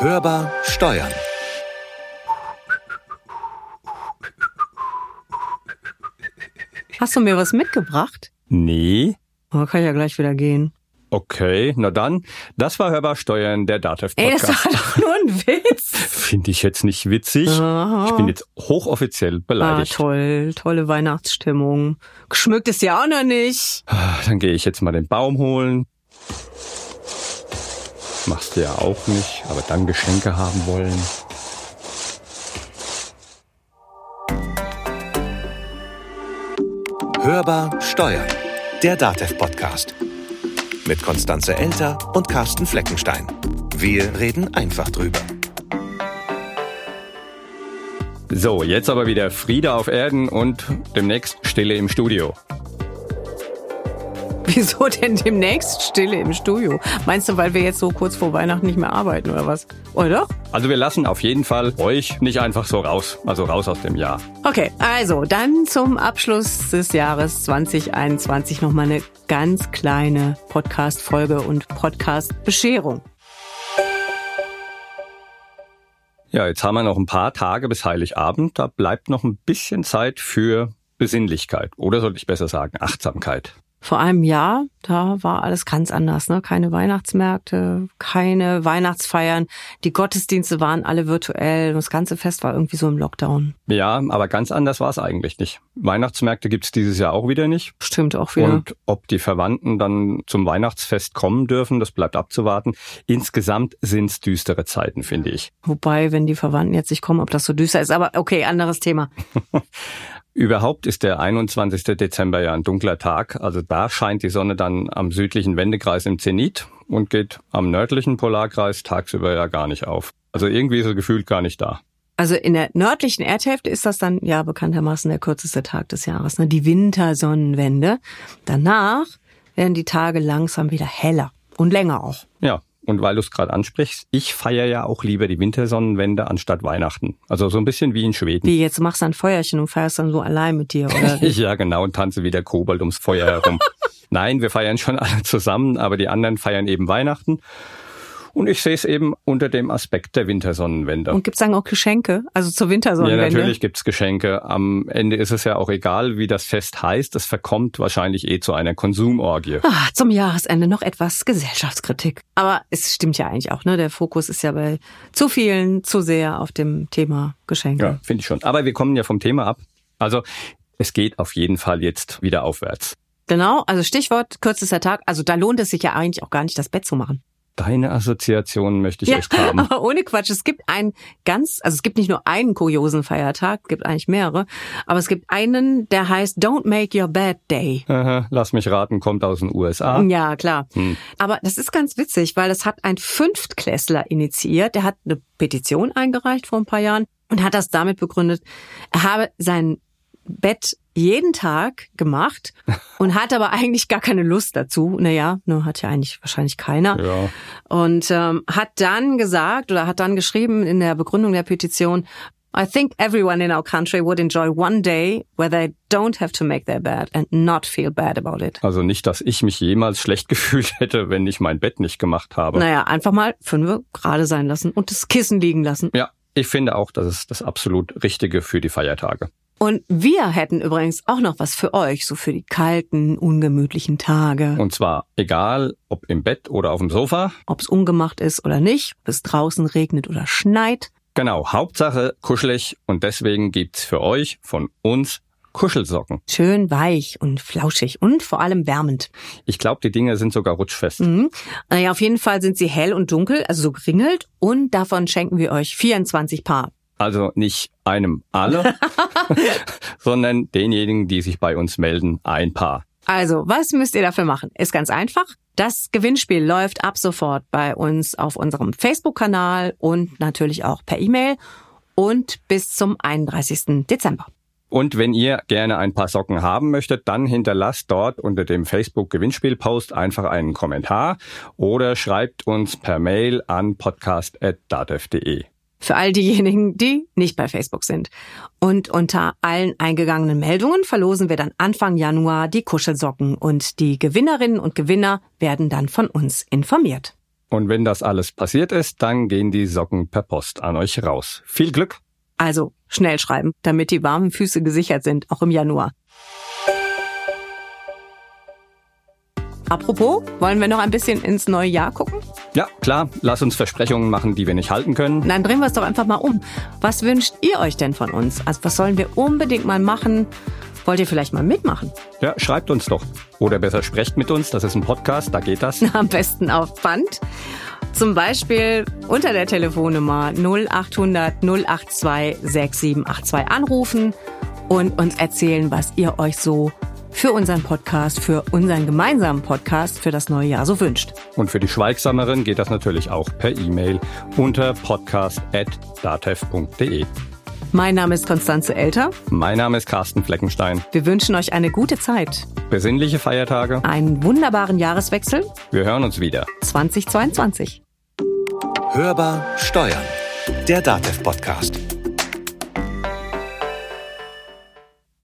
Hörbar Steuern. Hast du mir was mitgebracht? Nee. Oh, kann ich ja gleich wieder gehen. Okay, na dann. Das war Hörbar Steuern, der Datev Ey, das Podcast. war doch nur ein Witz. Finde ich jetzt nicht witzig. Aha. Ich bin jetzt hochoffiziell Ah, beleidigt. toll, tolle Weihnachtsstimmung. Geschmückt ist ja auch noch nicht. Ah, Dann gehe ich jetzt mal den Baum holen. Machst du ja auch nicht, aber dann Geschenke haben wollen. Hörbar Steuern. Der Datev Podcast. Mit Konstanze Elter und Carsten Fleckenstein. Wir reden einfach drüber. So, jetzt aber wieder Friede auf Erden und demnächst Stille im Studio. Wieso denn demnächst Stille im Studio? Meinst du, weil wir jetzt so kurz vor Weihnachten nicht mehr arbeiten oder was? Oder? Also wir lassen auf jeden Fall euch nicht einfach so raus, also raus aus dem Jahr. Okay, also dann zum Abschluss des Jahres 2021 nochmal eine ganz kleine Podcast-Folge und Podcast-Bescherung. Ja, jetzt haben wir noch ein paar Tage bis Heiligabend. Da bleibt noch ein bisschen Zeit für Besinnlichkeit. Oder sollte ich besser sagen, Achtsamkeit. Vor einem Jahr, da war alles ganz anders, ne? Keine Weihnachtsmärkte, keine Weihnachtsfeiern. Die Gottesdienste waren alle virtuell. Das ganze Fest war irgendwie so im Lockdown. Ja, aber ganz anders war es eigentlich nicht. Weihnachtsmärkte gibt's dieses Jahr auch wieder nicht. Stimmt auch wieder. Und ob die Verwandten dann zum Weihnachtsfest kommen dürfen, das bleibt abzuwarten. Insgesamt sind's düstere Zeiten, finde ich. Wobei, wenn die Verwandten jetzt nicht kommen, ob das so düster ist. Aber okay, anderes Thema. Überhaupt ist der 21. Dezember ja ein dunkler Tag. Also da scheint die Sonne dann am südlichen Wendekreis im Zenit und geht am nördlichen Polarkreis tagsüber ja gar nicht auf. Also irgendwie ist er gefühlt gar nicht da. Also in der nördlichen Erdhälfte ist das dann ja bekanntermaßen der kürzeste Tag des Jahres, ne? die Wintersonnenwende. Danach werden die Tage langsam wieder heller und länger auch. Ja, und weil du es gerade ansprichst, ich feiere ja auch lieber die Wintersonnenwende anstatt Weihnachten. Also so ein bisschen wie in Schweden. Wie jetzt machst du ein Feuerchen und feierst dann so allein mit dir oder ja, genau, und tanze wie der Kobold ums Feuer herum. Nein, wir feiern schon alle zusammen, aber die anderen feiern eben Weihnachten. Und ich sehe es eben unter dem Aspekt der Wintersonnenwende. Und gibt's dann auch Geschenke? Also zur Ja, Wintersonnenwende? natürlich gibt's Geschenke. Am Ende ist es ja auch egal, wie das Fest heißt. Es verkommt wahrscheinlich eh zu einer Konsumorgie. Ah, zum Jahresende noch etwas Gesellschaftskritik. Aber es stimmt ja eigentlich auch, ne? Der Fokus ist ja bei zu vielen zu sehr auf dem Thema Geschenke. Ja, finde ich schon. Aber wir kommen ja vom Thema ab. Also es geht auf jeden Fall jetzt wieder aufwärts. Genau, also Stichwort kürzester Tag. Also da lohnt es sich ja eigentlich auch gar nicht, das Bett zu machen. Deine Assoziation möchte ich Ja, echt haben. aber ohne Quatsch. Es gibt einen ganz, also es gibt nicht nur einen kuriosen Feiertag, es gibt eigentlich mehrere, aber es gibt einen, der heißt Don't Make Your Bed Day. Aha, Lass mich raten, kommt aus den USA. Ja, klar. Hm. Aber das ist ganz witzig, weil das hat ein Fünftklässler initiiert. Der hat eine Petition eingereicht vor ein paar Jahren und hat das damit begründet, er habe sein Bett jeden Tag gemacht und hat aber eigentlich gar keine Lust dazu. Naja, ne, hat ja eigentlich wahrscheinlich keiner. Ja. Und ähm, hat dann gesagt oder hat dann geschrieben in der Begründung der Petition, I think everyone in our country would enjoy one day where they don't have to make their bed and not feel bad about it. Also nicht, dass ich mich jemals schlecht gefühlt hätte, wenn ich mein Bett nicht gemacht habe. Naja, einfach mal fünf gerade sein lassen und das Kissen liegen lassen. Ja, ich finde auch, das ist das absolut Richtige für die Feiertage. Und wir hätten übrigens auch noch was für euch, so für die kalten, ungemütlichen Tage. Und zwar egal, ob im Bett oder auf dem Sofa. Ob es ungemacht ist oder nicht, ob es draußen regnet oder schneit. Genau, Hauptsache kuschelig und deswegen gibt's für euch von uns Kuschelsocken. Schön weich und flauschig und vor allem wärmend. Ich glaube, die Dinge sind sogar rutschfest. Mhm. Naja, auf jeden Fall sind sie hell und dunkel, also so geringelt. Und davon schenken wir euch 24 Paar. Also nicht einem alle, sondern denjenigen, die sich bei uns melden, ein Paar. Also, was müsst ihr dafür machen? Ist ganz einfach. Das Gewinnspiel läuft ab sofort bei uns auf unserem Facebook-Kanal und natürlich auch per E-Mail und bis zum 31. Dezember. Und wenn ihr gerne ein paar Socken haben möchtet, dann hinterlasst dort unter dem Facebook-Gewinnspiel-Post einfach einen Kommentar oder schreibt uns per Mail an podcast.datev.de. Für all diejenigen, die nicht bei Facebook sind. Und unter allen eingegangenen Meldungen verlosen wir dann Anfang Januar die Kuschelsocken und die Gewinnerinnen und Gewinner werden dann von uns informiert. Und wenn das alles passiert ist, dann gehen die Socken per Post an euch raus. Viel Glück! Also schnell schreiben, damit die warmen Füße gesichert sind, auch im Januar. Apropos, wollen wir noch ein bisschen ins neue Jahr gucken? Ja, klar, lass uns Versprechungen machen, die wir nicht halten können. Dann drehen wir es doch einfach mal um. Was wünscht ihr euch denn von uns? Also was sollen wir unbedingt mal machen? Wollt ihr vielleicht mal mitmachen? Ja, schreibt uns doch. Oder besser sprecht mit uns, das ist ein Podcast, da geht das. Am besten auf Band. Zum Beispiel unter der Telefonnummer 0800 082 6782 anrufen und uns erzählen, was ihr euch so für unseren Podcast, für unseren gemeinsamen Podcast für das neue Jahr so wünscht. Und für die Schweigsameren geht das natürlich auch per E-Mail unter podcast.datev.de. Mein Name ist Konstanze Elter. Mein Name ist Carsten Fleckenstein. Wir wünschen euch eine gute Zeit. Besinnliche Feiertage. Einen wunderbaren Jahreswechsel. Wir hören uns wieder. 2022. Hörbar Steuern. Der Datev Podcast.